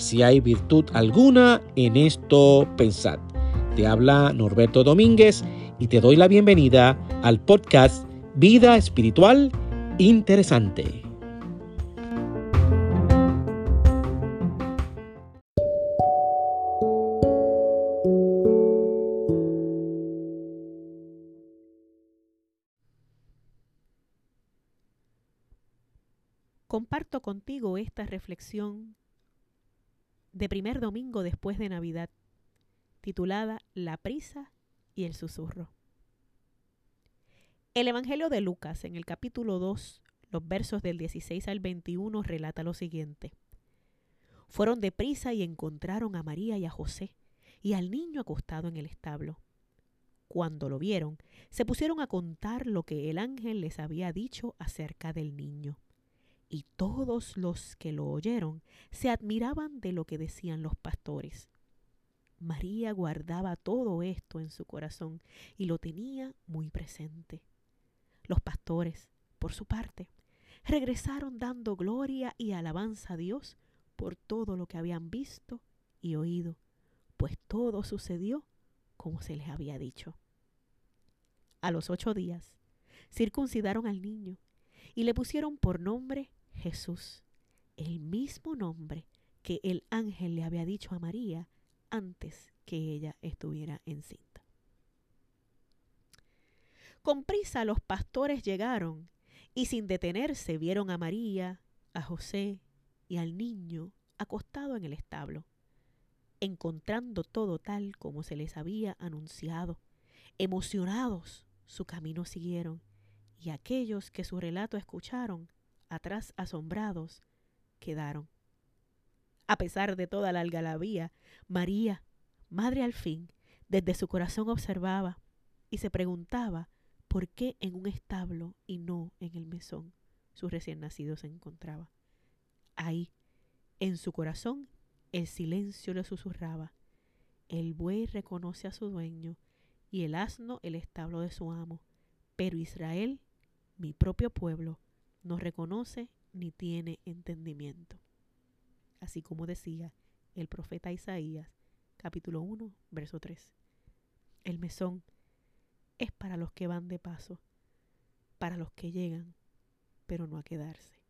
si hay virtud alguna en esto, pensad. Te habla Norberto Domínguez y te doy la bienvenida al podcast Vida Espiritual Interesante. Comparto contigo esta reflexión de primer domingo después de Navidad, titulada La prisa y el susurro. El Evangelio de Lucas, en el capítulo 2, los versos del 16 al 21, relata lo siguiente. Fueron deprisa y encontraron a María y a José y al niño acostado en el establo. Cuando lo vieron, se pusieron a contar lo que el ángel les había dicho acerca del niño. Y todos los que lo oyeron se admiraban de lo que decían los pastores. María guardaba todo esto en su corazón y lo tenía muy presente. Los pastores, por su parte, regresaron dando gloria y alabanza a Dios por todo lo que habían visto y oído, pues todo sucedió como se les había dicho. A los ocho días, circuncidaron al niño y le pusieron por nombre Jesús, el mismo nombre que el ángel le había dicho a María antes que ella estuviera encinta. Con prisa los pastores llegaron y sin detenerse vieron a María, a José y al niño acostado en el establo. Encontrando todo tal como se les había anunciado, emocionados su camino siguieron, y aquellos que su relato escucharon, atrás asombrados, quedaron. A pesar de toda la algarabía, María, madre al fin, desde su corazón observaba y se preguntaba por qué en un establo y no en el mesón su recién nacido se encontraba. Ahí, en su corazón, el silencio le susurraba. El buey reconoce a su dueño y el asno el establo de su amo. Pero Israel, mi propio pueblo, no reconoce ni tiene entendimiento así como decía el profeta Isaías, capítulo 1, verso 3. El mesón es para los que van de paso, para los que llegan, pero no a quedarse.